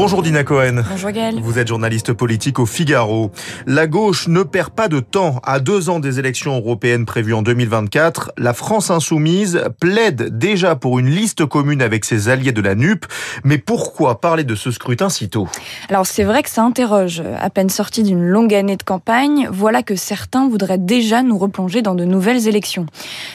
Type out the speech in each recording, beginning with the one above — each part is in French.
Bonjour Dina Cohen. Bonjour Gaël. Vous êtes journaliste politique au Figaro. La gauche ne perd pas de temps. À deux ans des élections européennes prévues en 2024, la France insoumise plaide déjà pour une liste commune avec ses alliés de la NUP. Mais pourquoi parler de ce scrutin si tôt? Alors c'est vrai que ça interroge. À peine sorti d'une longue année de campagne, voilà que certains voudraient déjà nous replonger dans de nouvelles élections.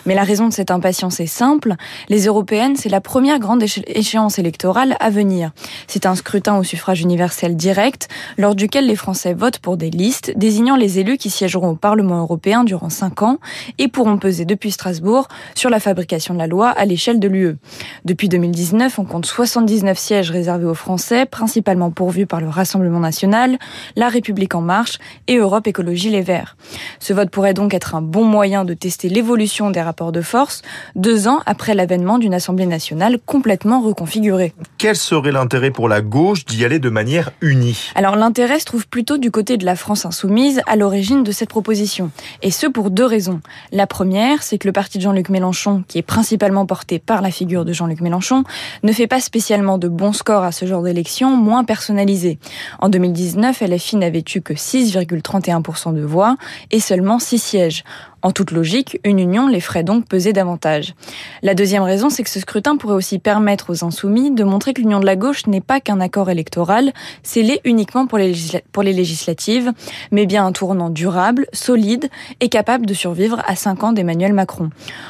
Mais la raison de cette impatience est simple. Les européennes, c'est la première grande échéance électorale à venir. C'est un scrutin au suffrage universel direct, lors duquel les Français votent pour des listes désignant les élus qui siégeront au Parlement européen durant cinq ans et pourront peser depuis Strasbourg sur la fabrication de la loi à l'échelle de l'UE. Depuis 2019, on compte 79 sièges réservés aux Français, principalement pourvus par le Rassemblement national, La République en marche et Europe Écologie Les Verts. Ce vote pourrait donc être un bon moyen de tester l'évolution des rapports de force, deux ans après l'avènement d'une Assemblée nationale complètement reconfigurée. Quel serait l'intérêt pour la gauche d'y aller de manière unie Alors l'intérêt se trouve plutôt du côté de la France insoumise à l'origine de cette proposition. Et ce pour deux raisons. La première, c'est que le parti de Jean-Luc Mélenchon, qui est principalement porté par la figure de Jean-Luc Mélenchon, ne fait pas spécialement de bons scores à ce genre d'élection moins personnalisées. En 2019, LFI n'avait eu que 6,31% de voix et seulement 6 sièges. En toute logique, une union les ferait donc peser davantage. La deuxième raison, c'est que ce scrutin pourrait aussi permettre aux insoumis de montrer que l'union de la gauche n'est pas qu'un accord électoral, scellé uniquement pour les, pour les législatives, mais bien un tournant durable, solide et capable de survivre à cinq ans d'Emmanuel Macron.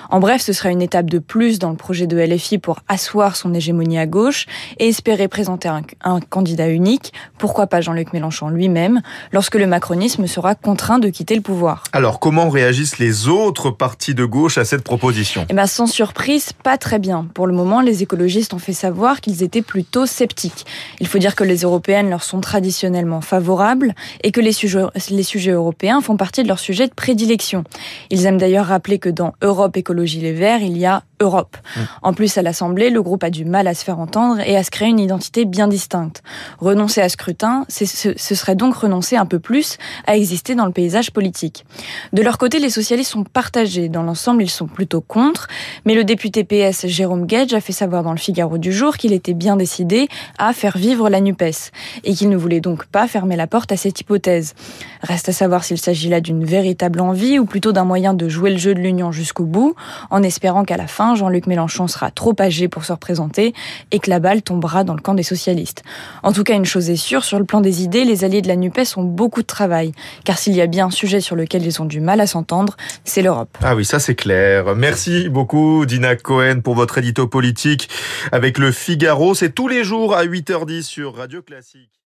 En bref, ce serait une étape de plus dans le projet de LFI pour asseoir son hégémonie à gauche et espérer présenter un, un candidat unique, pourquoi pas Jean-Luc Mélenchon lui-même, lorsque le macronisme sera contraint de quitter le pouvoir. Alors, comment réagissent les les autres partis de gauche à cette proposition Eh ben, sans surprise, pas très bien. Pour le moment, les écologistes ont fait savoir qu'ils étaient plutôt sceptiques. Il faut dire que les européennes leur sont traditionnellement favorables et que les sujets, les sujets européens font partie de leur sujet de prédilection. Ils aiment d'ailleurs rappeler que dans Europe Écologie Les Verts, il y a Europe. Mmh. En plus, à l'Assemblée, le groupe a du mal à se faire entendre et à se créer une identité bien distincte. Renoncer à scrutin, ce, ce serait donc renoncer un peu plus à exister dans le paysage politique. De leur côté, les socialistes socialistes sont partagés. Dans l'ensemble, ils sont plutôt contre. Mais le député PS Jérôme Gage a fait savoir dans le Figaro du jour qu'il était bien décidé à faire vivre la NUPES et qu'il ne voulait donc pas fermer la porte à cette hypothèse. Reste à savoir s'il s'agit là d'une véritable envie ou plutôt d'un moyen de jouer le jeu de l'union jusqu'au bout, en espérant qu'à la fin, Jean-Luc Mélenchon sera trop âgé pour se représenter et que la balle tombera dans le camp des socialistes. En tout cas, une chose est sûre, sur le plan des idées, les alliés de la NUPES ont beaucoup de travail. Car s'il y a bien un sujet sur lequel ils ont du mal à s'entendre, c'est l'Europe. Ah oui, ça c'est clair. Merci beaucoup Dina Cohen pour votre édito politique avec le Figaro. C'est tous les jours à 8h10 sur Radio Classique.